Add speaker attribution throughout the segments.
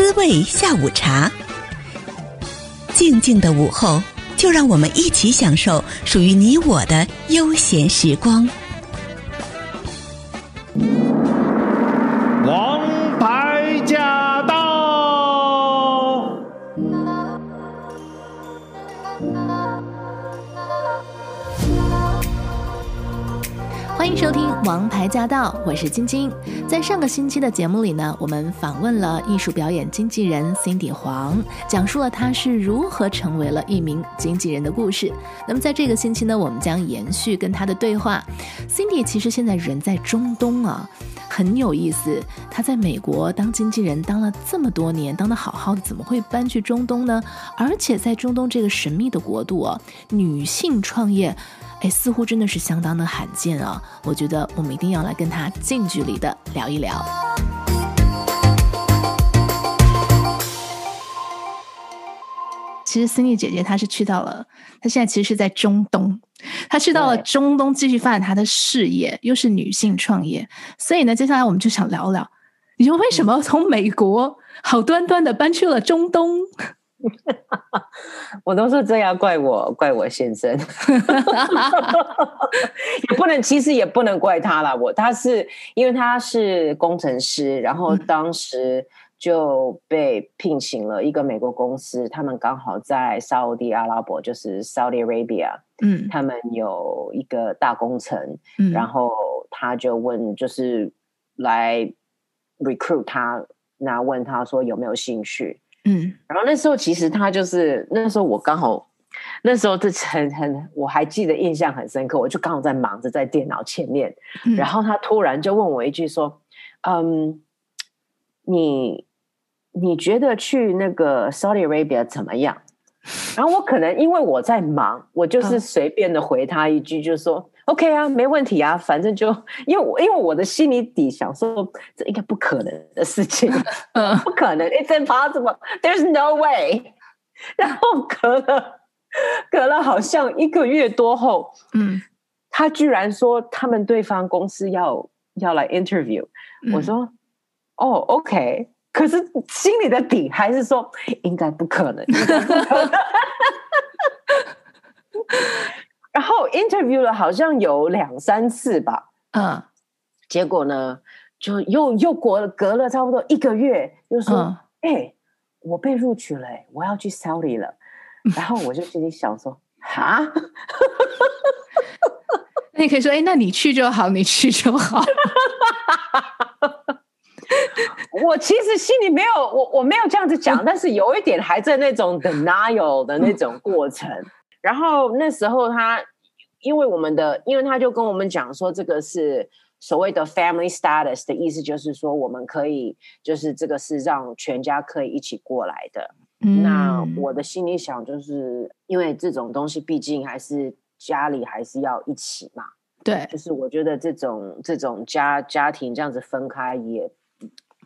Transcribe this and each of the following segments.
Speaker 1: 滋味下午茶。静静的午后，就让我们一起享受属于你我的悠闲时光。王牌驾到！
Speaker 2: 欢迎收听《王牌驾到》，我是晶晶。在上个星期的节目里呢，我们访问了艺术表演经纪人 Cindy 黄，讲述了她是如何成为了一名经纪人的故事。那么在这个星期呢，我们将延续跟她的对话。Cindy 其实现在人在中东啊，很有意思。她在美国当经纪人当了这么多年，当得好好的，怎么会搬去中东呢？而且在中东这个神秘的国度啊，女性创业。哎，似乎真的是相当的罕见啊！我觉得我们一定要来跟他近距离的聊一聊。其实 Cindy 姐姐她是去到了，她现在其实是在中东，她去到了中东继续发展她的事业，又是女性创业，所以呢，接下来我们就想聊聊，你说为什么从美国好端端的搬去了中东？
Speaker 3: 我都是这样，怪我，怪我先生，也不能，其实也不能怪他啦。我他是因为他是工程师，然后当时就被聘请了一个美国公司，他们刚好在沙乌阿拉伯，就是 Saudi Arabia，嗯，他们有一个大工程，嗯，然后他就问，就是来 recruit 他，那问他说有没有兴趣。嗯，然后那时候其实他就是那时候我刚好那时候这很很我还记得印象很深刻，我就刚好在忙着在电脑前面，嗯、然后他突然就问我一句说：“嗯，你你觉得去那个 Saudi Arabia 怎么样？” 然后我可能因为我在忙，我就是随便的回他一句，就是说。嗯 OK 啊，没问题啊，反正就因为我因为我的心里底想说，这应该不可能的事情，嗯，不可能，It's impossible，There's no way。然后隔了隔了好像一个月多后，嗯，他居然说他们对方公司要要来 interview，嗯，我说哦，OK，可是心里的底还是说应该不可能。然 后 interview 了好像有两三次吧，嗯，结果呢，就又又过了隔了差不多一个月，又说，哎、嗯欸，我被录取了，我要去 Saudi 了。然后我就心里想说，哈，
Speaker 2: 那你可以说，哎、欸，那你去就好，你去就好。
Speaker 3: 我其实心里没有，我我没有这样子讲，但是有一点还在那种 denial 的那种过程。然后那时候他，因为我们的，因为他就跟我们讲说，这个是所谓的 family status 的意思，就是说我们可以，就是这个是让全家可以一起过来的。嗯。那我的心里想，就是因为这种东西毕竟还是家里还是要一起嘛。
Speaker 2: 对。就是
Speaker 3: 我觉得这种这种家家庭这样子分开也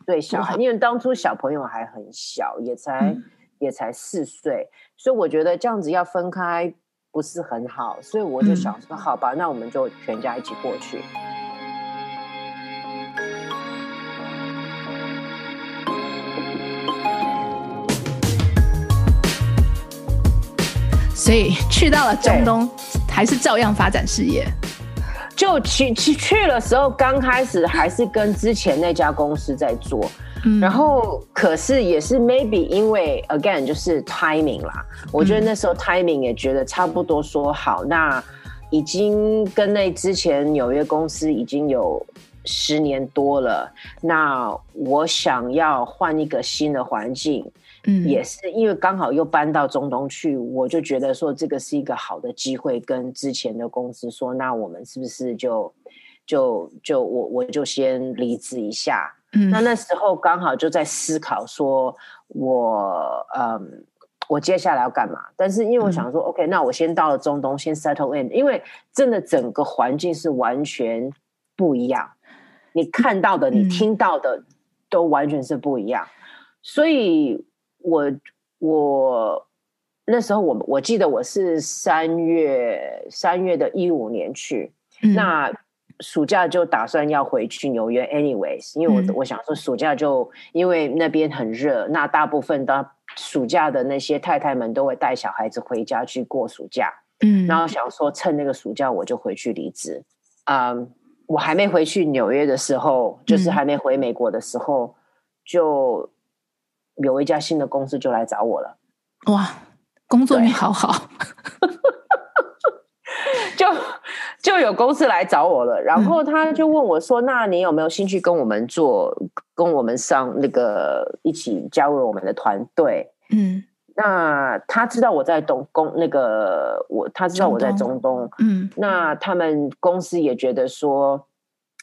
Speaker 3: 对小孩，因为当初小朋友还很小，也才。嗯也才四岁，所以我觉得这样子要分开不是很好，所以我就想说，好吧，那我们就全家一起过去。
Speaker 2: 所以去到了中东，还是照样发展事业。
Speaker 3: 就去去去的时候，刚开始还是跟之前那家公司在做。然后，可是也是 maybe 因为 again 就是 timing 啦。我觉得那时候 timing 也觉得差不多说好，那已经跟那之前纽约公司已经有十年多了。那我想要换一个新的环境，嗯，也是因为刚好又搬到中东去，我就觉得说这个是一个好的机会，跟之前的公司说，那我们是不是就就就我我就先离职一下。那那时候刚好就在思考说我，我嗯，我接下来要干嘛？但是因为我想说、嗯、，OK，那我先到了中东，先 settle in，因为真的整个环境是完全不一样，你看到的、你听到的都完全是不一样。所以我我那时候我我记得我是三月三月的一五年去，那。暑假就打算要回去纽约，anyways，因为我、嗯、我想说暑假就因为那边很热，那大部分的暑假的那些太太们都会带小孩子回家去过暑假，嗯，然后想说趁那个暑假我就回去离职，啊、um,，我还没回去纽约的时候，就是还没回美国的时候，嗯、就有一家新的公司就来找我了，
Speaker 2: 哇，工作运好好。
Speaker 3: 就就有公司来找我了，然后他就问我说：“嗯、那你有没有兴趣跟我们做，跟我们上那个一起加入我们的团队？”嗯，那他知道我在东公那个我，他知道我在中东，中东嗯，那他们公司也觉得说，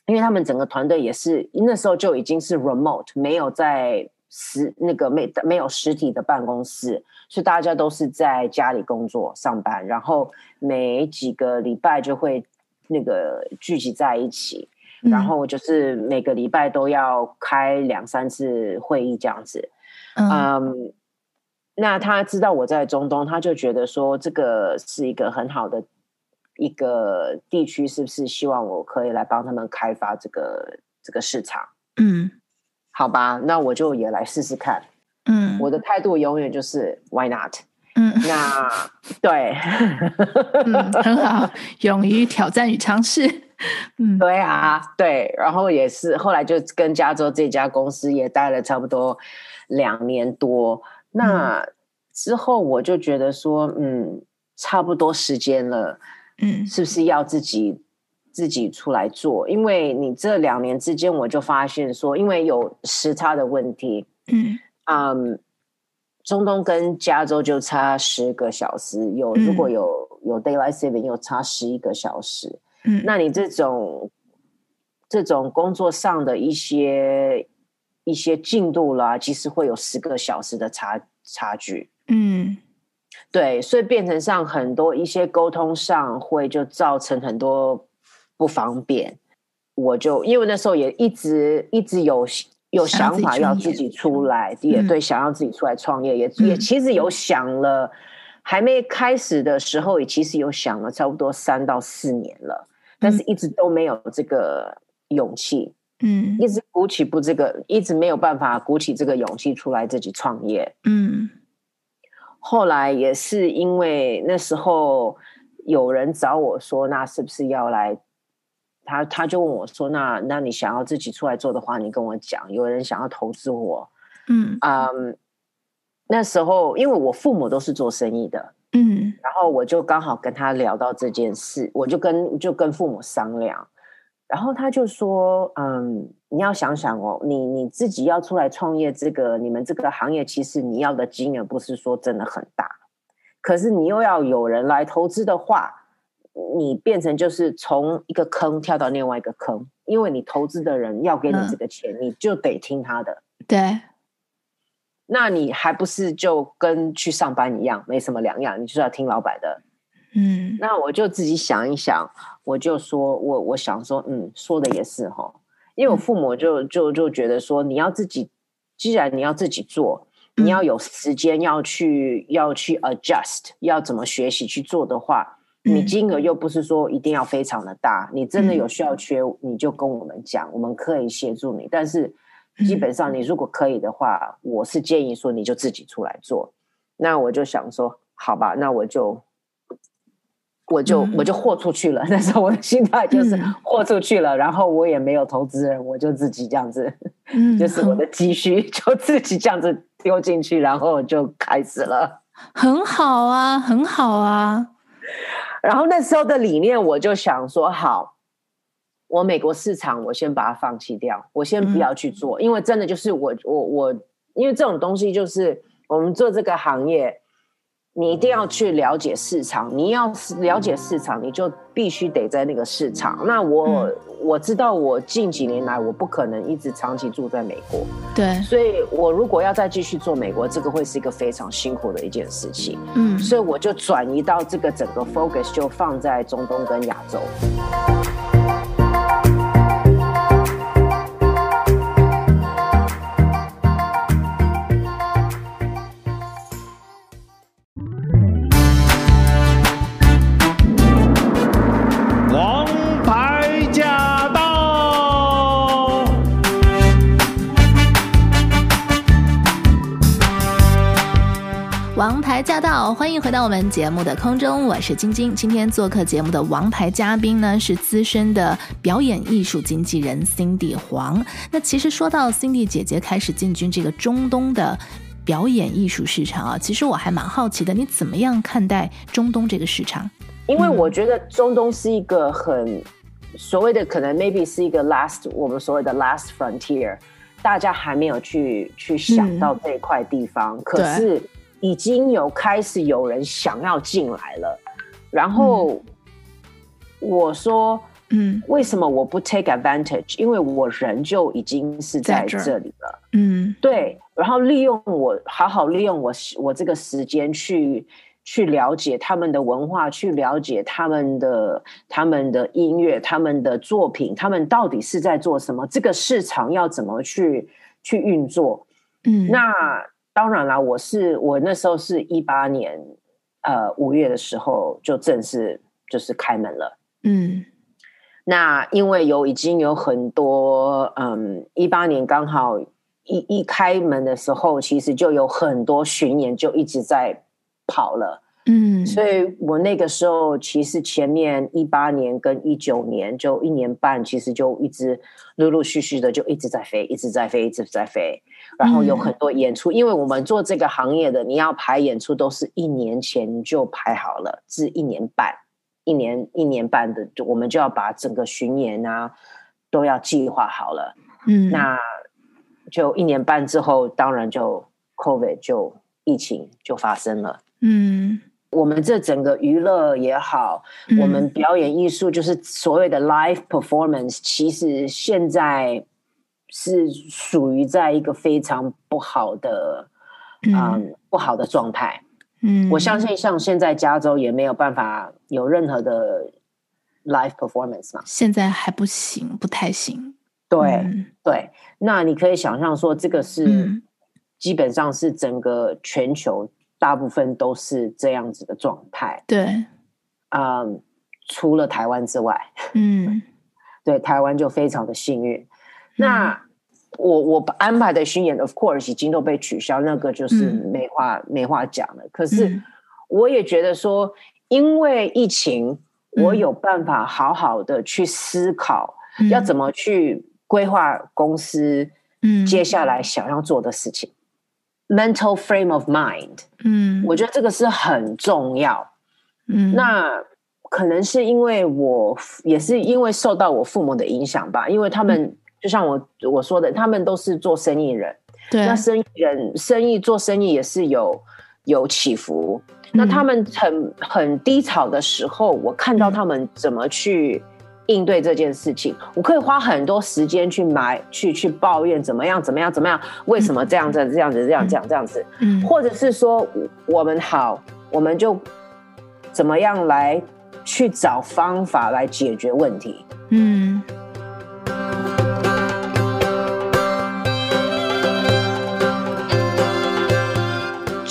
Speaker 3: 因为他们整个团队也是那时候就已经是 remote，没有在。实那个没没有实体的办公室，所以大家都是在家里工作上班，然后每几个礼拜就会那个聚集在一起，嗯、然后就是每个礼拜都要开两三次会议这样子。嗯，um, 那他知道我在中东，他就觉得说这个是一个很好的一个地区，是不是希望我可以来帮他们开发这个这个市场？嗯。好吧，那我就也来试试看。嗯，我的态度永远就是 Why not？嗯，那对，
Speaker 2: 嗯，很好，勇于挑战与尝试。嗯，
Speaker 3: 对啊，对，然后也是后来就跟加州这家公司也待了差不多两年多。那之后我就觉得说，嗯，差不多时间了。嗯，是不是要自己？自己出来做，因为你这两年之间，我就发现说，因为有时差的问题，嗯，um, 中东跟加州就差十个小时，有如果有有 daylight saving 又差十一个小时，嗯，那你这种这种工作上的一些一些进度啦，其实会有十个小时的差差距，嗯，对，所以变成上很多一些沟通上会就造成很多。不方便，我就因为那时候也一直一直有有想法要自己出来，也对，想要自己出来创业，也、嗯、也其实有想了，还没开始的时候也其实有想了差不多三到四年了，但是一直都没有这个勇气，嗯，一直鼓起不这个，一直没有办法鼓起这个勇气出来自己创业，嗯，后来也是因为那时候有人找我说，那是不是要来？他他就问我说：“那那你想要自己出来做的话，你跟我讲。有人想要投资我，嗯啊，um, 那时候因为我父母都是做生意的，嗯，然后我就刚好跟他聊到这件事，我就跟就跟父母商量，然后他就说：嗯，你要想想哦，你你自己要出来创业，这个你们这个行业其实你要的金额不是说真的很大，可是你又要有人来投资的话。”你变成就是从一个坑跳到另外一个坑，因为你投资的人要给你这个钱，嗯、你就得听他的。
Speaker 2: 对，
Speaker 3: 那你还不是就跟去上班一样，没什么两样，你就是要听老板的。嗯，那我就自己想一想，我就说我我想说，嗯，说的也是哈，因为我父母就就就觉得说，你要自己，既然你要自己做，你要有时间要去、嗯、要去 adjust，要怎么学习去做的话。你金额又不是说一定要非常的大，你真的有需要缺，你就跟我们讲，我们可以协助你。但是基本上，你如果可以的话，我是建议说你就自己出来做。那我就想说，好吧，那我就我就我就豁出去了。那时候我的心态就是豁出去了，然后我也没有投资人，我就自己这样子，就是我的积蓄就自己这样子丢进去，然后就开始了。
Speaker 2: 很好啊，很好啊。
Speaker 3: 然后那时候的理念，我就想说，好，我美国市场，我先把它放弃掉，我先不要去做，嗯、因为真的就是我我我，因为这种东西就是我们做这个行业。你一定要去了解市场，你要了解市场，你就必须得在那个市场。那我、嗯、我知道，我近几年来我不可能一直长期住在美国，
Speaker 2: 对，
Speaker 3: 所以我如果要再继续做美国，这个会是一个非常辛苦的一件事情。嗯，所以我就转移到这个整个 focus 就放在中东跟亚洲。
Speaker 2: 牌驾到，欢迎回到我们节目的空中，我是晶晶。今天做客节目的王牌嘉宾呢，是资深的表演艺术经纪人 Cindy 黄。那其实说到 Cindy 姐姐开始进军这个中东的表演艺术市场啊，其实我还蛮好奇的，你怎么样看待中东这个市场？
Speaker 3: 因为我觉得中东是一个很所谓的，可能 maybe 是一个 last 我们所谓的 last frontier，大家还没有去去想到这块地方，嗯、可是。已经有开始有人想要进来了，然后我说，嗯，为什么我不 take advantage？因为我人就已经是在这里了，嗯，对，然后利用我好好利用我我这个时间去去了解他们的文化，去了解他们的他们的音乐，他们的作品，他们到底是在做什么？这个市场要怎么去去运作？嗯，那。当然啦，我是我那时候是一八年，呃五月的时候就正式就是开门了。嗯，那因为有已经有很多，嗯，一八年刚好一一开门的时候，其实就有很多巡演就一直在跑了。嗯，所以我那个时候其实前面一八年跟一九年就一年半，其实就一直陆陆续续的就一直在飞，一直在飞，一直在飞。然后有很多演出，嗯，因为我们做这个行业的，你要排演出都是一年前就排好了，至一年半，一年一年半的，我们就要把整个巡演啊都要计划好了。嗯，那就一年半之后，当然就 COVID 就疫情就发生了。嗯。我们这整个娱乐也好，嗯，我们表演艺术就是所谓的 live performance，其实现在是属于在一个非常不好的，嗯，嗯不好的状态。嗯，我相信像现在加州也没有办法有任何的 live performance 嘛。
Speaker 2: 现在还不行，不太行。
Speaker 3: 对，嗯，对，那你可以想象说，这个是，嗯，基本上是整个全球。大部分都是这样子的状态，
Speaker 2: 对，
Speaker 3: 啊、um，除了台湾之外，嗯，对，台湾就非常的幸运。嗯、那我我安排的巡演，of course 已经都被取消，那个就是没话、嗯、没话讲了。可是我也觉得说，因为疫情，我有办法好好的去思考，要怎么去规划公司，嗯，接下来想要做的事情。Mental frame of mind，嗯，我觉得这个是很重要，嗯，那可能是因为我也是因为受到我父母的影响吧，因为他们、嗯、就像我我说的，他们都是做生意人，对，那生意人生意做生意也是有有起伏，嗯、那他们很很低潮的时候，我看到他们怎么去。应对这件事情，我可以花很多时间去埋，去去抱怨怎么样，怎么样，怎么样？为什么这样子，这样子，这样，这样，这样子？嗯，或者是说，我们好，我们就怎么样来去找方法来解决问题？嗯。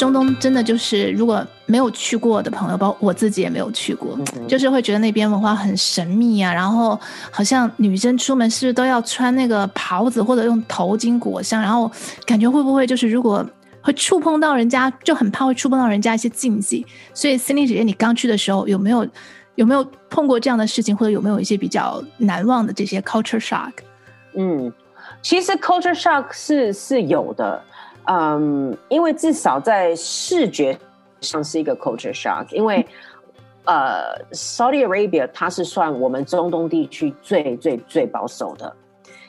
Speaker 2: 中东真的就是，如果没有去过的朋友，包括我自己也没有去过，嗯，就是会觉得那边文化很神秘啊。然后好像女生出门是不是都要穿那个袍子或者用头巾裹上？然后感觉会不会就是如果会触碰到人家，就很怕会触碰到人家一些禁忌。所以 Cindy 姐姐，你刚去的时候有没有有没有碰过这样的事情，或者有没有一些比较难忘的这些 culture shock？
Speaker 3: 嗯，其实 culture shock 是是有的。嗯，因为至少在视觉上是一个 culture shock，因为呃，Saudi Arabia 它是算我们中东地区最最最保守的，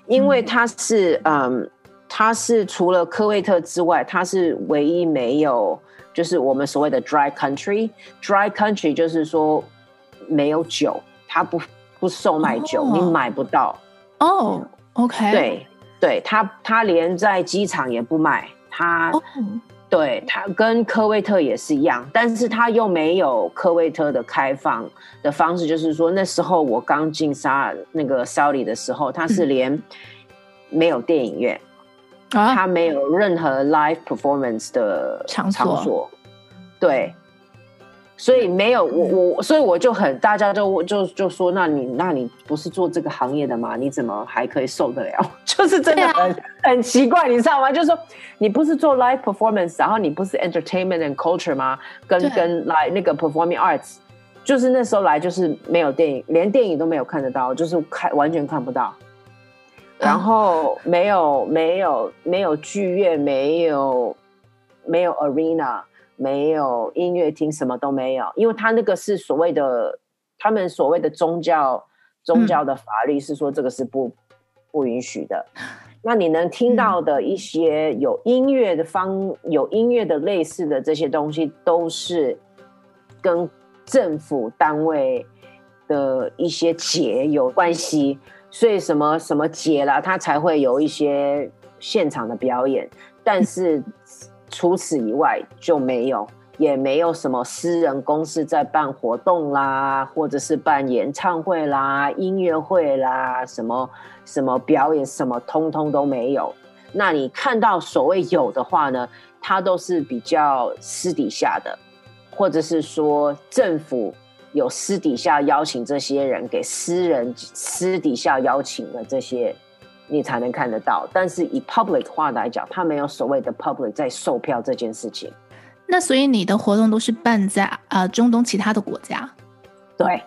Speaker 3: 因为它是嗯，它是除了科威特之外，它是唯一没有就是我们所谓的 dry country，dry country 就是说没有酒，它不不售卖酒，oh. 你买不到。
Speaker 2: 哦、oh，OK，
Speaker 3: 对对，它它连在机场也不卖。他、oh. 对他跟科威特也是一样，但是他又没有科威特的开放的方式，就是说那时候我刚进沙那个 Saudi 的时候，他是连没有电影院，他、啊、没有任何 live performance 的场所，场所对。所以没有我我，所以我就很大家就就就说，那你那你不是做这个行业的吗？你怎么还可以受得了？就是真的很、啊、很奇怪，你知道吗？就是说你不是做 live performance，然后你不是 entertainment and culture 吗？跟跟来那个 performing arts，就是那时候来就是没有电影，连电影都没有看得到，就是看完全看不到，然后没有没有没有剧院，没有没有 arena。没有音乐厅，什么都没有，因为他那个是所谓的，他们所谓的宗教宗教的法律是说这个是不不允许的。那你能听到的一些有音乐的方有音乐的类似的这些东西，都是跟政府单位的一些节有关系，所以什么什么节啦，他才会有一些现场的表演，但是。除此以外就没有，也没有什么私人公司在办活动啦，或者是办演唱会啦、音乐会啦，什么什么表演，什么通通都没有。那你看到所谓有的话呢，它都是比较私底下的，或者是说政府有私底下邀请这些人给私人私底下邀请的这些。你才能看得到，但是以 public 化来讲，它没有所谓的 public 在售票这件事情。
Speaker 2: 那所以你的活动都是办在呃中东其他的国家？
Speaker 3: 对，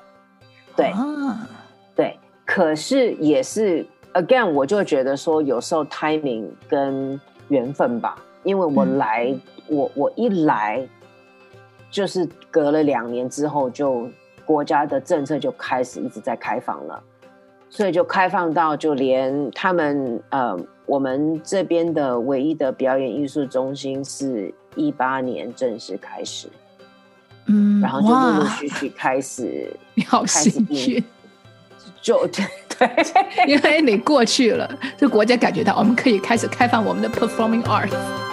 Speaker 3: 对，啊、对。可是也是 again，我就觉得说有时候 timing 跟缘分吧，因为我来，嗯、我我一来就是隔了两年之后，就国家的政策就开始一直在开放了。所以就开放到，就连他们呃，我们这边的唯一的表演艺术中心是一八年正式开始，嗯，然后就陆陆续续 开始，
Speaker 2: 你好幸运，
Speaker 3: 就 对，
Speaker 2: 因为你过去了，这国家感觉到我们可以开始开放我们的 performing arts。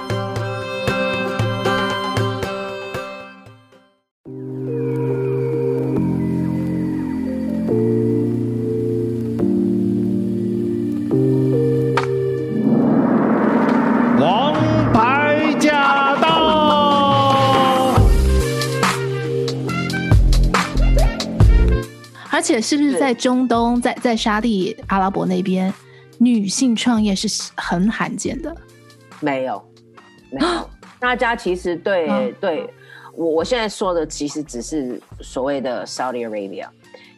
Speaker 2: 且是不是在中东，在在沙地阿拉伯那边，女性创业是很罕见的？
Speaker 3: 没有，没有。大家其实对、嗯、对我我现在说的，其实只是所谓的 Saudi Arabia，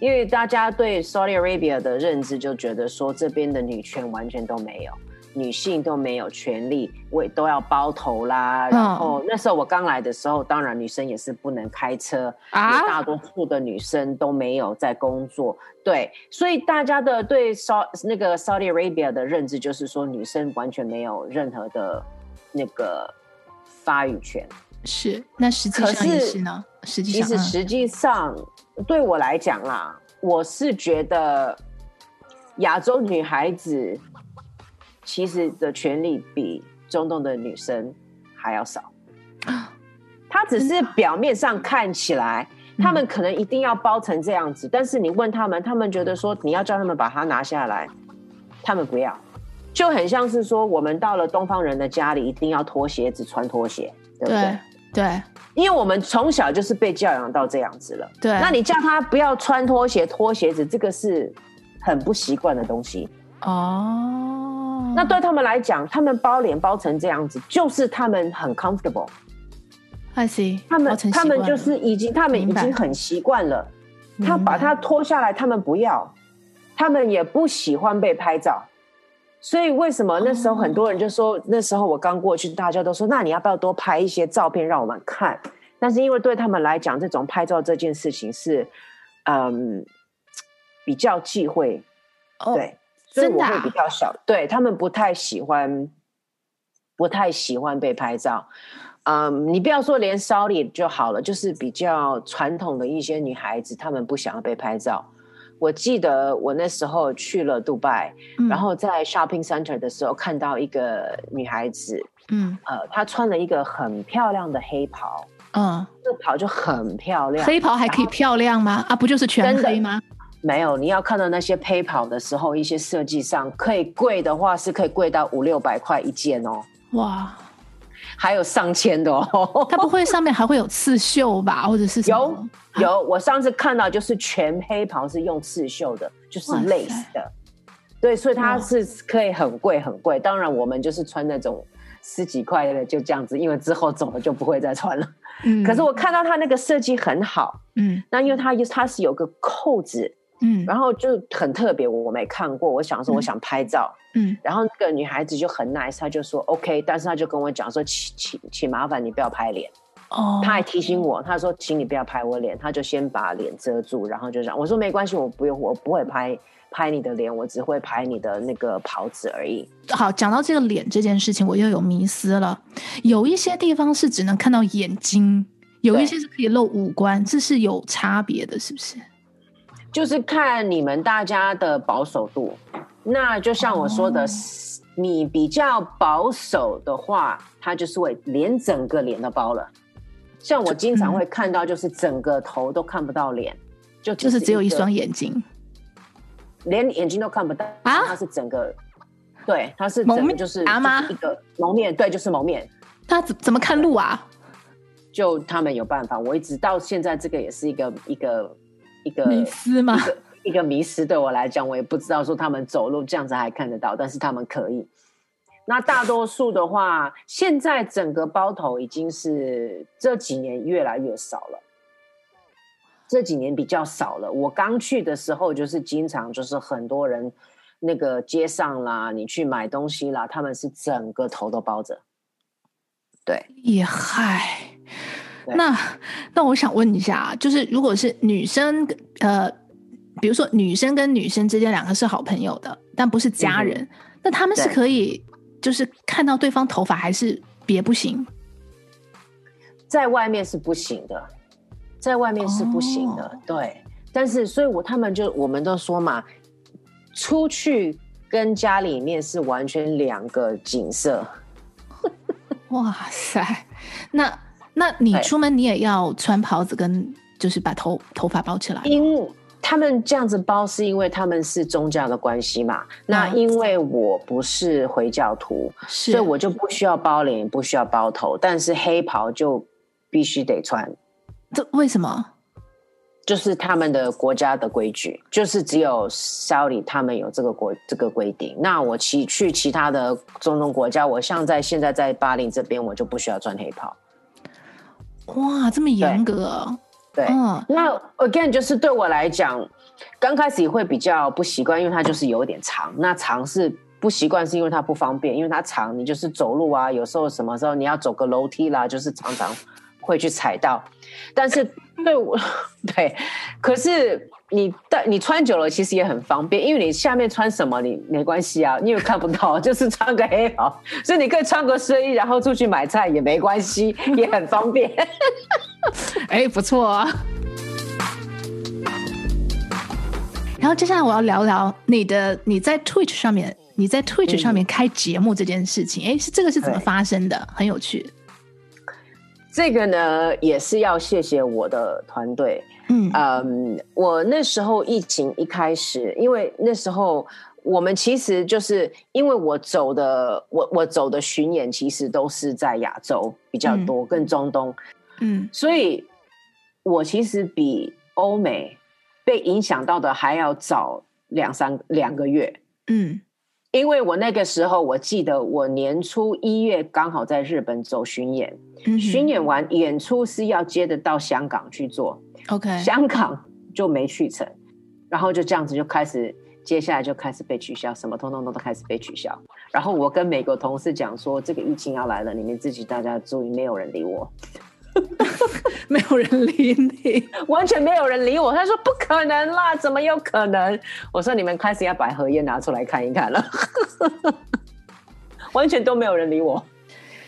Speaker 3: 因为大家对 Saudi Arabia 的认知就觉得说，这边的女权完全都没有。女性都没有权利，为都要包头啦。然后那时候我刚来的时候，当然女生也是不能开车啊，大多数的女生都没有在工作。对，所以大家的对 Saudi 那个 Saudi Arabia 的认知就是说，女生完全没有任何的那个发语权。
Speaker 2: 是，那实际上也是呢？实际上，
Speaker 3: 其实实际上对我来讲啦，我是觉得亚洲女孩子。其实的权利比中东的女生还要少，他只是表面上看起来，他们可能一定要包成这样子，但是你问他们，他们觉得说你要叫他们把它拿下来，他们不要，就很像是说我们到了东方人的家里，一定要脱鞋子穿拖鞋，对不对？
Speaker 2: 对，
Speaker 3: 因为我们从小就是被教养到这样子了。
Speaker 2: 对，
Speaker 3: 那你叫他不要穿拖鞋、脱鞋子，这个是很不习惯的东西
Speaker 2: 哦。
Speaker 3: 那对他们来讲，他们包脸包成这样子，就是他们很 comfortable。
Speaker 2: I see，
Speaker 3: 他们他们就是已经，他们已经很习惯了。他把它脱下来，他们不要，他们也不喜欢被拍照。所以为什么那时候很多人就说，那时候我刚过去，大家都说，那你要不要多拍一些照片让我们看？但是因为对他们来讲，这种拍照这件事情是，嗯，比较忌讳，对。所以我会比较小，对他们不太喜欢，不太喜欢被拍照。嗯，你不要说连 Saudi 就好了，就是比较传统的一些女孩子，她们不想要被拍照。我记得我那时候去了杜拜，嗯，然后在 shopping center 的时候看到一个女孩子，嗯，呃，她穿了一个很漂亮的黑袍，嗯，这袍就很漂亮。
Speaker 2: 黑袍还可以漂亮吗？啊，不就是全黑吗？
Speaker 3: 没有，你要看到那些陪跑的时候，一些设计上可以贵的话，是可以贵到五六百块一件哦。哇！还有上千的哦。
Speaker 2: 它不会上面还会有刺绣吧，或者是？
Speaker 3: 有有，我上次看到就是全黑袍是用刺绣的，就是 lace 的。对，所以它是可以很贵很贵。当然，我们就是穿那种十几块的，就这样子，因为之后走了就不会再穿了。嗯，可是我看到它那个设计很好，嗯，那因为它它是有个扣子，嗯，然后就很特别，我没看过。我想说，我想拍照，嗯，然后那个女孩子就很 nice，她就说 OK，但是她就跟我讲说，请请请麻烦你不要拍脸。哦，她还提醒我，她说请你不要拍我脸，她就先把脸遮住，然后就讲，我说没关系，我不用，我不会拍。拍你的脸，我只会拍你的那个袍子而已。
Speaker 2: 好，讲到这个脸这件事情，我又有迷思了。有一些地方是只能看到眼睛，有一些是可以露五官，这是有差别的，是不是？
Speaker 3: 就是看你们大家的保守度。那就像我说的，哦、你比较保守的话，它就是会连整个脸都包了。像我经常会看到，就是整个头都看不到脸，嗯、就
Speaker 2: 就是只有一双眼睛。
Speaker 3: 连眼睛都看不到啊！它是整个，对，它是整个就是一个蒙面，对，就是蒙面。
Speaker 2: 他怎怎么看路啊？
Speaker 3: 就他们有办法。我一直到现在，这个也是一个一个一个
Speaker 2: 迷失吗？
Speaker 3: 一个一个迷失。对我来讲，我也不知道说他们走路这样子还看得到，但是他们可以。那大多数的话，现在整个包头已经是这几年越来越少了。这几年比较少了。我刚去的时候，就是经常就是很多人，那个街上啦，你去买东西啦，他们是整个头都包着。对，
Speaker 2: 厉害。那那我想问一下，就是如果是女生，呃，比如说女生跟女生之间两个是好朋友的，但不是家人，嗯、那他们是可以就是看到对方头发，还是别不行？
Speaker 3: 在外面是不行的。在外面是不行的，哦、对。但是，所以我他们就我们都说嘛，出去跟家里面是完全两个景色。
Speaker 2: 哇塞，那那你出门你也要穿袍子，跟就是把头头发包起来。
Speaker 3: 因他们这样子包，是因为他们是宗教的关系嘛。那因为我不是回教徒，是所以我就不需要包脸，不需要包头，但是黑袍就必须得穿。
Speaker 2: 这为什么？
Speaker 3: 就是他们的国家的规矩，就是只有 Saudi 他们有这个国这个规定。那我其去其他的中东国家，我像在现在在巴林这边，我就不需要穿黑袍。
Speaker 2: 哇，这么严格？
Speaker 3: 对，对嗯、那 again 就是对我来讲，刚开始也会比较不习惯，因为它就是有点长。那长是不习惯，是因为它不方便，因为它长，你就是走路啊，有时候什么时候你要走个楼梯啦，就是常常。会去踩到，但是对我 对，可是你但你穿久了其实也很方便，因为你下面穿什么你没关系啊，你也看不到，就是穿个黑袍，所以你可以穿个睡衣，然后出去买菜也没关系，也很方便。
Speaker 2: 哎，不错啊。然后接下来我要聊聊你的你在 Twitch 上面，你在 Twitch 上面开节目这件事情，哎、嗯，是这个是怎么发生的？很有趣。
Speaker 3: 这个呢，也是要谢谢我的团队。嗯，um, 我那时候疫情一开始，因为那时候我们其实就是因为我走的，我我走的巡演其实都是在亚洲比较多，嗯、跟中东。嗯，所以我其实比欧美被影响到的还要早两三两个月。嗯。因为我那个时候，我记得我年初一月刚好在日本走巡演，嗯、巡演完演出是要接着到香港去做，OK，香港就没去成，然后就这样子就开始，接下来就开始被取消，什么通通都都开始被取消。然后我跟美国同事讲说，这个疫情要来了，你们自己大家注意，没有人理我。
Speaker 2: 没有人理你，
Speaker 3: 完全 没有人理我。他说不可能啦，怎么有可能？我说你们开始要把荷叶拿出来看一看了，完全都没有人理我。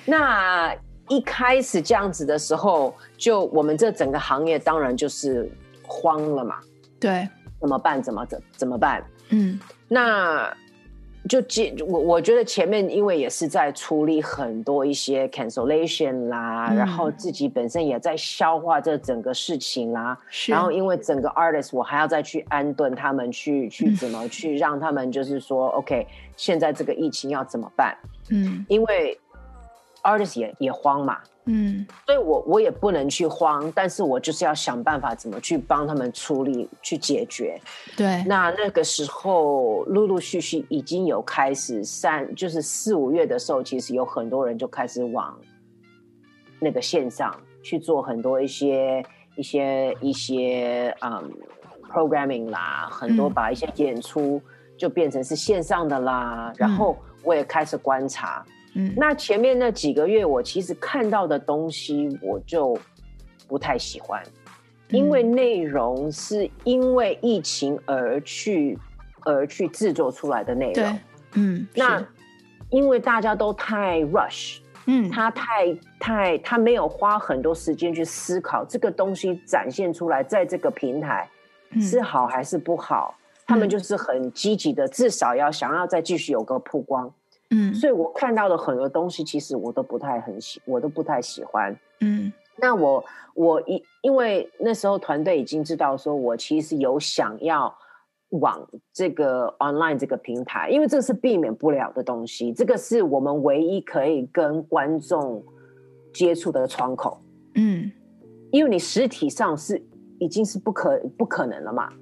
Speaker 3: 那一开始这样子的时候，就我们这整个行业当然就是慌了嘛。
Speaker 2: 对，
Speaker 3: 怎么办？怎么怎怎么办？嗯，那。就接我，我觉得前面因为也是在处理很多一些 cancellation 啦，嗯、然后自己本身也在消化这整个事情啦，是然后因为整个 artist 我还要再去安顿他们去，去去怎么去让他们就是说、嗯、OK，现在这个疫情要怎么办？嗯，因为 artist 也也慌嘛。
Speaker 2: 嗯，
Speaker 3: 所以我我也不能去慌，但是我就是要想办法怎么去帮他们处理、去解决。
Speaker 2: 对，
Speaker 3: 那那个时候陆陆续续已经有开始三，就是四五月的时候，其实有很多人就开始往那个线上去做很多一些一些一些嗯 programming 啦，很多把一些演出就变成是线上的啦。嗯、然后我也开始观察。嗯，那前面那几个月，我其实看到的东西，我就不太喜欢，因为内容是因为疫情而去而去制作出来的内容。
Speaker 2: 嗯，
Speaker 3: 那因为大家都太 rush，
Speaker 2: 嗯，
Speaker 3: 他太太他没有花很多时间去思考这个东西展现出来在这个平台是好还是不好，他们就是很积极的，至少要想要再继续有个曝光。
Speaker 2: 嗯，
Speaker 3: 所以我看到的很多东西，其实我都不太很喜，我都不太喜欢。
Speaker 2: 嗯，
Speaker 3: 那我我因因为那时候团队已经知道，说我其实有想要往这个 online 这个平台，因为这是避免不了的东西，这个是我们唯一可以跟观众接触的窗口。
Speaker 2: 嗯，
Speaker 3: 因为你实体上是已经是不可不可能了嘛。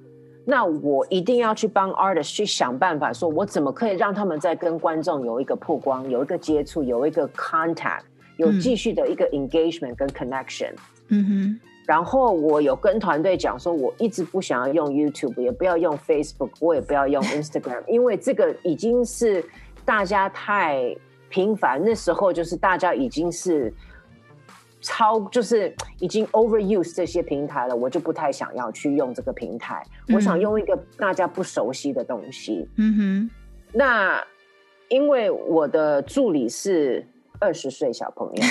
Speaker 3: 那我一定要去帮 artist 去想办法，说我怎么可以让他们在跟观众有一个曝光，有一个接触，有一个 contact，有继续的一个 engagement 跟 connection。
Speaker 2: 嗯哼。
Speaker 3: 然后我有跟团队讲说，我一直不想要用 YouTube，也不要用 Facebook，我也不要用 Instagram，因为这个已经是大家太频繁。那时候就是大家已经是。超就是已经 overuse 这些平台了，我就不太想要去用这个平台。嗯、我想用一个大家不熟悉的东西。
Speaker 2: 嗯哼。
Speaker 3: 那因为我的助理是二十岁小朋友，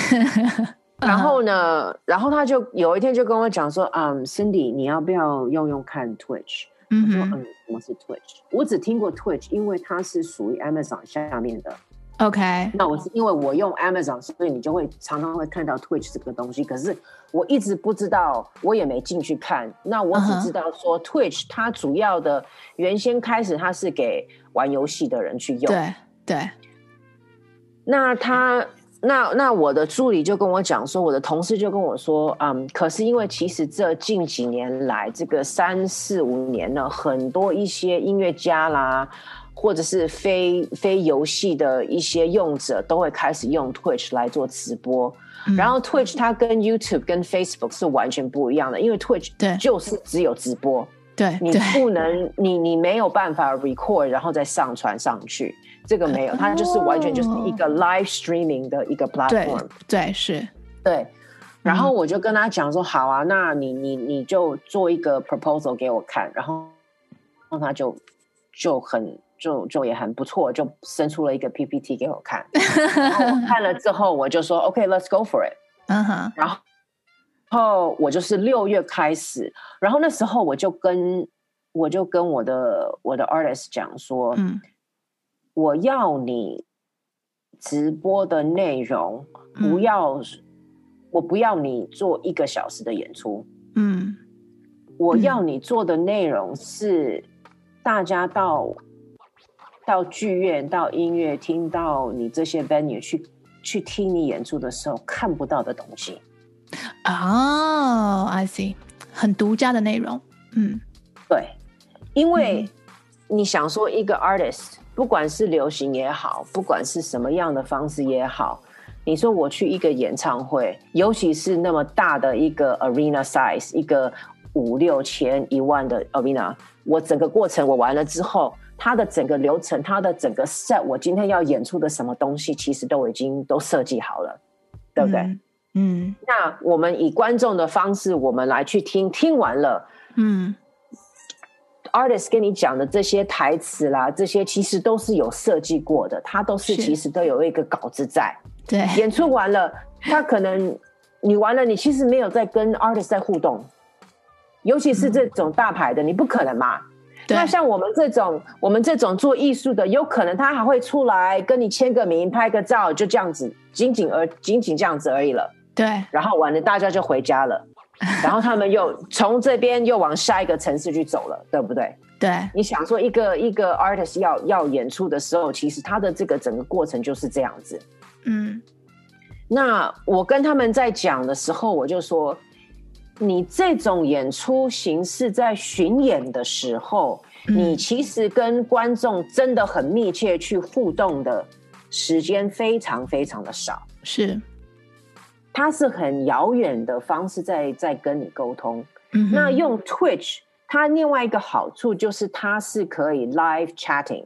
Speaker 3: 然后呢，然后他就有一天就跟我讲说：“嗯、um,，Cindy，你要不要用用看 Twitch？”
Speaker 2: 嗯。
Speaker 3: 我说：“嗯，什么是 Twitch？” 我只听过 Twitch，因为它是属于 Amazon 下面的。
Speaker 2: OK，
Speaker 3: 那我是因为我用 Amazon，所以你就会常常会看到 Twitch 这个东西。可是我一直不知道，我也没进去看。那我只知道说 Twitch 它主要的原先开始它是给玩游戏的人去用。
Speaker 2: 对对。
Speaker 3: 那他那那我的助理就跟我讲说，我的同事就跟我说，嗯，可是因为其实这近几年来，这个三四五年呢，很多一些音乐家啦。或者是非非游戏的一些用者都会开始用 Twitch 来做直播，嗯、然后 Twitch 它跟 YouTube 跟 Facebook 是完全不一样的，因为 Twitch 对。就是只有直播，
Speaker 2: 对，
Speaker 3: 你不能你你没有办法 record 然后再上传上去，这个没有，它就是完全就是一个 live streaming 的一个 platform，
Speaker 2: 对，对是，
Speaker 3: 对，然后我就跟他讲说，好啊，那你你你就做一个 proposal 给我看，然后，然后他就就很。就就也很不错，就生出了一个 PPT 给我看，然后我看了之后，我就说 OK，let's go for it。
Speaker 2: 嗯哼，
Speaker 3: 然后，然后我就是六月开始，然后那时候我就跟我就跟我的我的 artist 讲说，
Speaker 2: 嗯，
Speaker 3: 我要你直播的内容不要，嗯，我不要你做一个小时的演出，
Speaker 2: 嗯，
Speaker 3: 我要你做的内容是大家到。到剧院、到音乐厅、到你这些 venue 去去听你演出的时候看不到的东西。
Speaker 2: 哦、oh，I see，很独家的内容。嗯，
Speaker 3: 对，因为你想说一个 artist，不管是流行也好，不管是什么样的方式也好，你说我去一个演唱会，尤其是那么大的一个 arena size，一个五六千、一万的 arena，我整个过程我完了之后。他的整个流程，他的整个 set，我今天要演出的什么东西，其实都已经都设计好了，对不对？
Speaker 2: 嗯。嗯，
Speaker 3: 那我们以观众的方式，我们来去听，听完了，
Speaker 2: 嗯
Speaker 3: ，artist 跟你讲的这些台词啦，这些其实都是有设计过的，他都是其实都有一个稿子在。
Speaker 2: 对，
Speaker 3: 演出完了，他可能你完了，你其实没有在跟 artist 在互动，尤其是这种大牌的，嗯、你不可能嘛。那像我们这种，我们这种做艺术的，有可能他还会出来跟你签个名、拍个照，就这样子，仅仅而仅仅这样子而已了。
Speaker 2: 对，
Speaker 3: 然后完了，大家就回家了，然后他们又从这边又往下一个城市去走了，对不对？
Speaker 2: 对，
Speaker 3: 你想说一个一个 artist 要要演出的时候，其实他的这个整个过程就是这样子。
Speaker 2: 嗯，
Speaker 3: 那我跟他们在讲的时候，我就说，你这种演出形式在巡演的时候，嗯、你其实跟观众真的很密切去互动的时间非常非常的少。
Speaker 2: 是，
Speaker 3: 它是很遥远的方式在在跟你沟通。嗯、那用 Twitch，它另外一个好处就是它是可以 live chatting，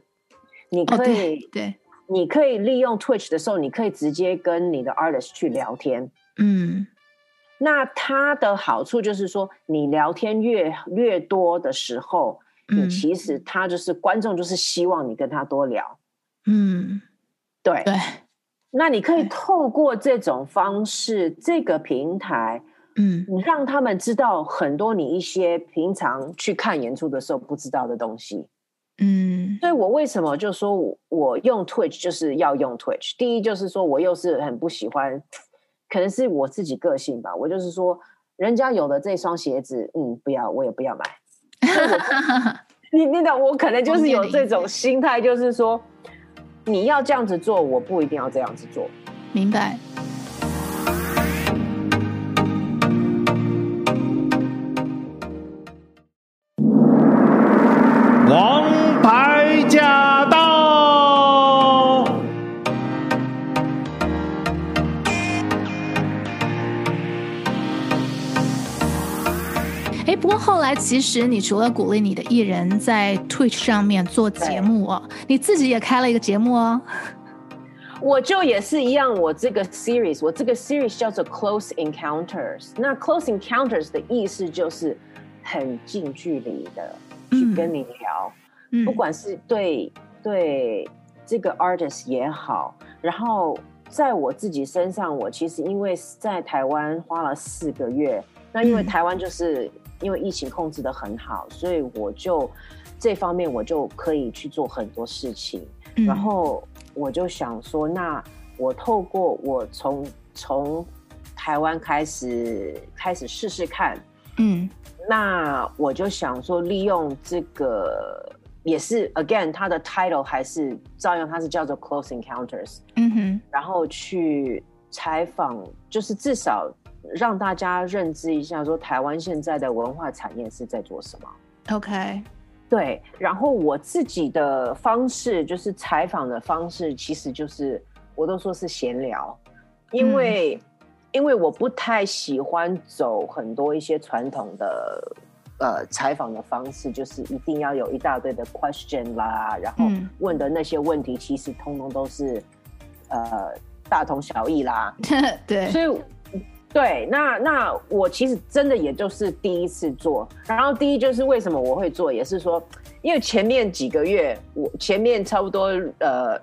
Speaker 3: 你可以、哦、对。对你可以利用 Twitch 的时候，你可以直接跟你的 artist 去聊天。嗯，那它的好处就是说，你聊天越越多的时候，嗯，你其实他就是观众，就是希望你跟他多聊。嗯，对对。那你可以透过这种方式，这个平台，嗯，你让他们知道很多你一些平常去看演出的时候不知道的东西。嗯，所以我为什么就说我我用 Twitch 就是要用 Twitch？第一就是说我又是很不喜欢，可能是我自己个性吧。我就是说，人家有的这双鞋子，嗯，不要，我也不要买。你你懂，我可能就是有这种心态，就是说，你要这样子做，我不一定要这样子做。
Speaker 2: 明白。来，其实你除了鼓励你的艺人在 Twitch 上面做节目哦，你自己也开了一个节目哦。
Speaker 3: 我就也是一样，我这个 series，我这个 series 叫做 Close Encounters。那 Close Encounters 的意思就是很近距离的去跟你聊，嗯、不管是对对这个 artist 也好，然后在我自己身上，我其实因为在台湾花了四个月，那因为台湾就是。嗯因为疫情控制的很好，所以我就这方面我就可以去做很多事情。嗯、然后我就想说，那我透过我从从台湾开始开始试试看，嗯，那我就想说，利用这个也是 again，它的 title 还是照样，它是叫做 Close Encounters，嗯哼，然后去采访，就是至少。让大家认知一下，说台湾现在的文化产业是在做什么。
Speaker 2: OK，
Speaker 3: 对。然后我自己的方式，就是采访的方式，其实就是我都说是闲聊，因为、嗯、因为我不太喜欢走很多一些传统的呃采访的方式，就是一定要有一大堆的 question 啦，然后问的那些问题，其实通通都是呃大同小异啦。
Speaker 2: 对，
Speaker 3: 所以。对，那那我其实真的也就是第一次做，然后第一就是为什么我会做，也是说，因为前面几个月，我前面差不多呃，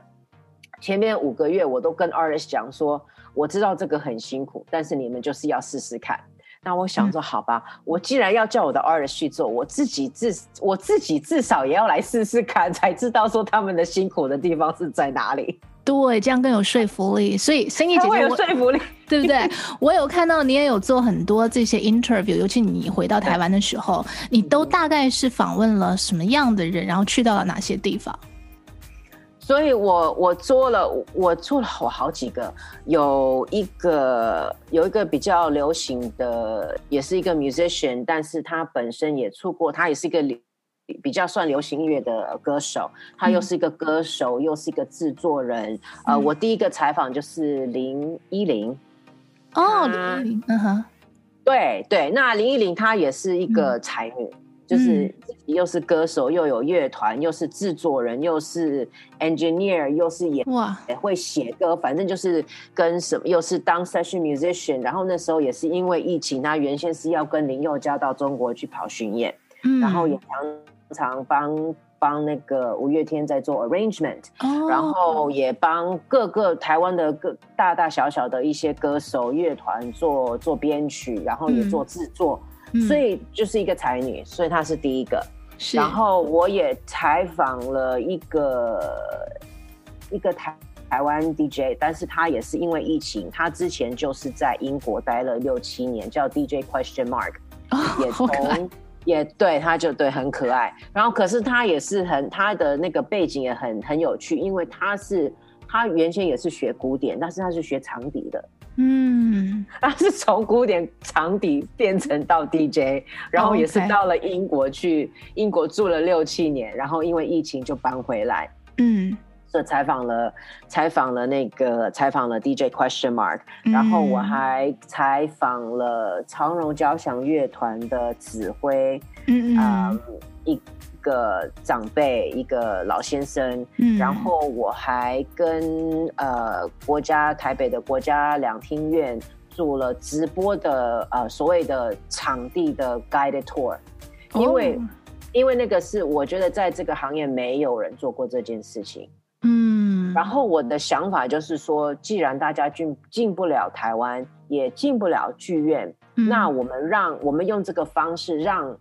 Speaker 3: 前面五个月我都跟 artist 讲说，我知道这个很辛苦，但是你们就是要试试看。那我想说，好吧，嗯、我既然要叫我的 artist 去做，我自己至我自己至少也要来试试看，才知道说他们的辛苦的地方是在哪里。
Speaker 2: 对，这样更有说服力。所以，Cindy 姐姐，
Speaker 3: 有说服力，
Speaker 2: 对不对？我有看到你也有做很多这些 interview，尤其你回到台湾的时候，你都大概是访问了什么样的人，然后去到了哪些地方？
Speaker 3: 所以我我做了，我做了好好几个，有一个有一个比较流行的，也是一个 musician，但是他本身也出过，他也是一个。比较算流行音乐的歌手，他又是一个歌手，嗯、又是一个制作人。嗯、呃，我第一个采访就是林依林。
Speaker 2: 哦，林依林，嗯哼，
Speaker 3: 对对，那林依林她也是一个才女，嗯、就是自己又是歌手，又有乐团，又是制作人，又是 engineer，又是也哇也会写歌，反正就是跟什么，又是当 session musician。然后那时候也是因为疫情，她原先是要跟林宥嘉到中国去跑巡演，嗯、然后也常。常帮帮那个五月天在做 arrangement，、oh. 然后也帮各个台湾的各大大小小的一些歌手乐团做做编曲，然后也做制作，嗯、所以就是一个才女，所以她是第一个。是然后我也采访了一个一个台台湾 DJ，但是他也是因为疫情，他之前就是在英国待了六七年，叫 DJ Question Mark，、oh, 也从。也对，他就对很可爱，然后可是他也是很他的那个背景也很很有趣，因为他是他原先也是学古典，但是他是学长笛的。
Speaker 2: 嗯，
Speaker 3: 他是从古典长笛变成到 DJ，然后也是到了英国去，英国住了六七年，然后因为疫情就搬回来。
Speaker 2: 嗯，
Speaker 3: 所以采访了采访了那个采访了 DJ Question Mark，然后我还采访了长荣交响乐团的指挥，
Speaker 2: 嗯
Speaker 3: 嗯，一个长辈，一个老先生，
Speaker 2: 嗯，
Speaker 3: 然后我还跟呃国家台北的国家两厅院做了直播的呃所谓的场地的 guided tour，因为、哦、因为那个是我觉得在这个行业没有人做过这件事情，
Speaker 2: 嗯，
Speaker 3: 然后我的想法就是说，既然大家进进不了台湾，也进不了剧院，
Speaker 2: 嗯、
Speaker 3: 那我们让我们用这个方式让。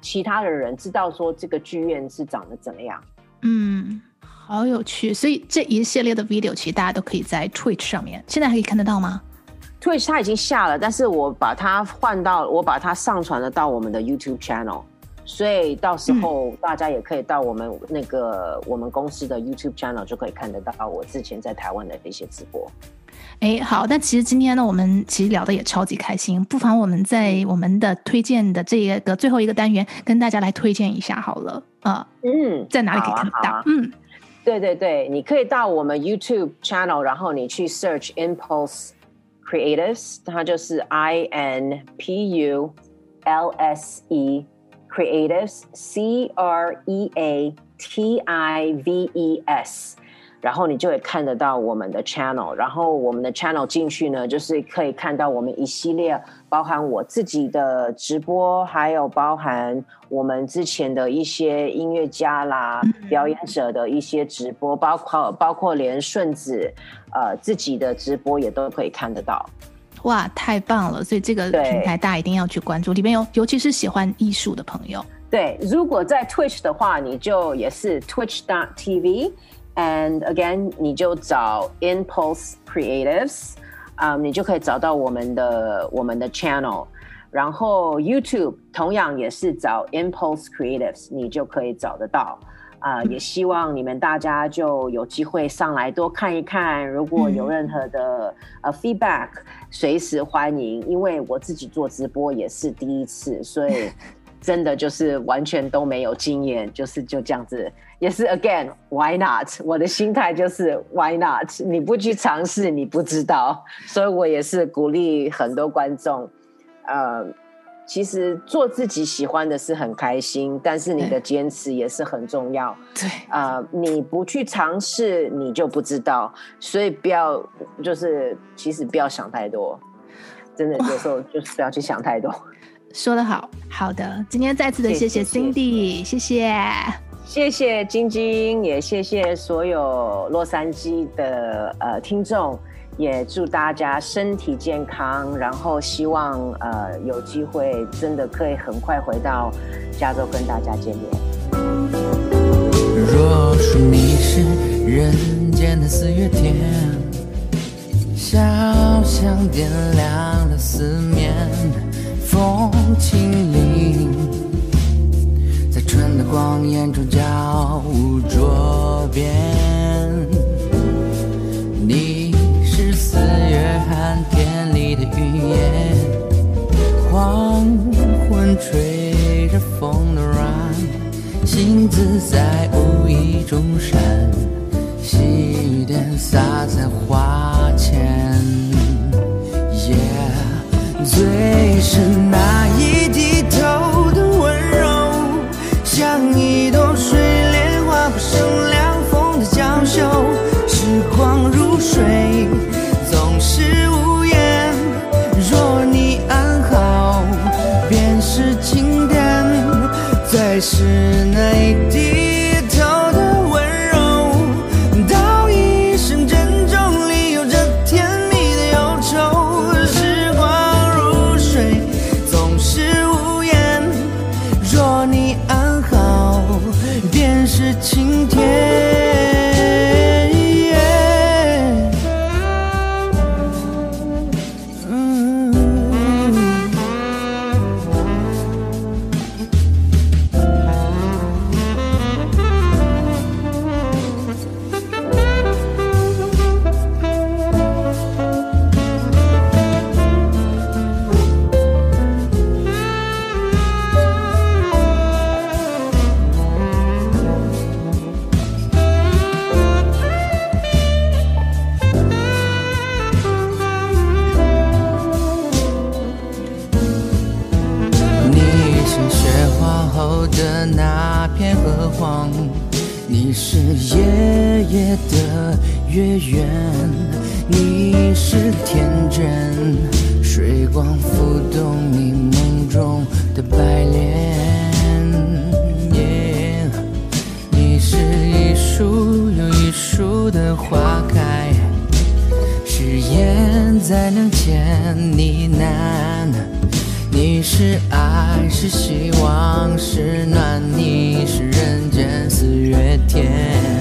Speaker 3: 其他的人知道说这个剧院是长得怎么样？
Speaker 2: 嗯，好有趣。所以这一系列的 video 其实大家都可以在 Twitch 上面，现在还可以看得到吗
Speaker 3: ？Twitch 它已经下了，但是我把它换到，我把它上传了到我们的 YouTube channel，所以到时候大家也可以到我们那个、嗯、我们公司的 YouTube channel 就可以看得到我之前在台湾的一些直播。
Speaker 2: 哎，好，那其实今天呢，我们其实聊的也超级开心，不妨我们在我们的推荐的这个最后一个单元，跟大家来推荐一下好了啊。
Speaker 3: 嗯，
Speaker 2: 在哪里可以看得到？
Speaker 3: 啊啊、
Speaker 2: 嗯，
Speaker 3: 对对对，你可以到我们 YouTube channel，然后你去 search Impulse Creatives，它就是 I N P U L S E Creatives C R E A T I V E S。然后你就会看得到我们的 channel，然后我们的 channel 进去呢，就是可以看到我们一系列包含我自己的直播，还有包含我们之前的一些音乐家啦、表演者的一些直播，包括包括连顺子呃自己的直播也都可以看得到。
Speaker 2: 哇，太棒了！所以这个平台大家一定要去关注，里面有尤其是喜欢艺术的朋友。
Speaker 3: 对，如果在 Twitch 的话，你就也是 Twitch.tv。And again，你就找 Impulse Creatives，啊、um，你就可以找到我们的我们的 channel。然后 YouTube 同样也是找 Impulse Creatives，你就可以找得到。啊、uh，也希望你们大家就有机会上来多看一看。如果有任何的 uh, feedback，随时欢迎。因为我自己做直播也是第一次，所以 真的就是完全都没有经验，就是就这样子。也是 again，why not？我的心态就是 why not？你不去尝试，你不知道。所以我也是鼓励很多观众，呃，其实做自己喜欢的是很开心，但是你的坚持也是很重要。
Speaker 2: 对，
Speaker 3: 啊、呃，你不去尝试，你就不知道。所以不要，就是其实不要想太多，真的有时候 就是不要去想太多。
Speaker 2: 说得好，好的，今天再次的谢谢 Cindy，谢谢。谢谢
Speaker 3: 谢谢晶晶，也谢谢所有洛杉矶的呃听众，也祝大家身体健康，然后希望呃有机会真的可以很快回到加州跟大家见面。
Speaker 4: 若说你是人间的四月天，小巷点亮了四面风清灵。春的光艳中交舞着边，四月寒天里的云烟，黄昏吹着风的软，星子在无意中闪，细雨点洒在花前，夜、yeah, 最深那一低头的温柔。像一朵是爱是希望是暖你是人间四月天。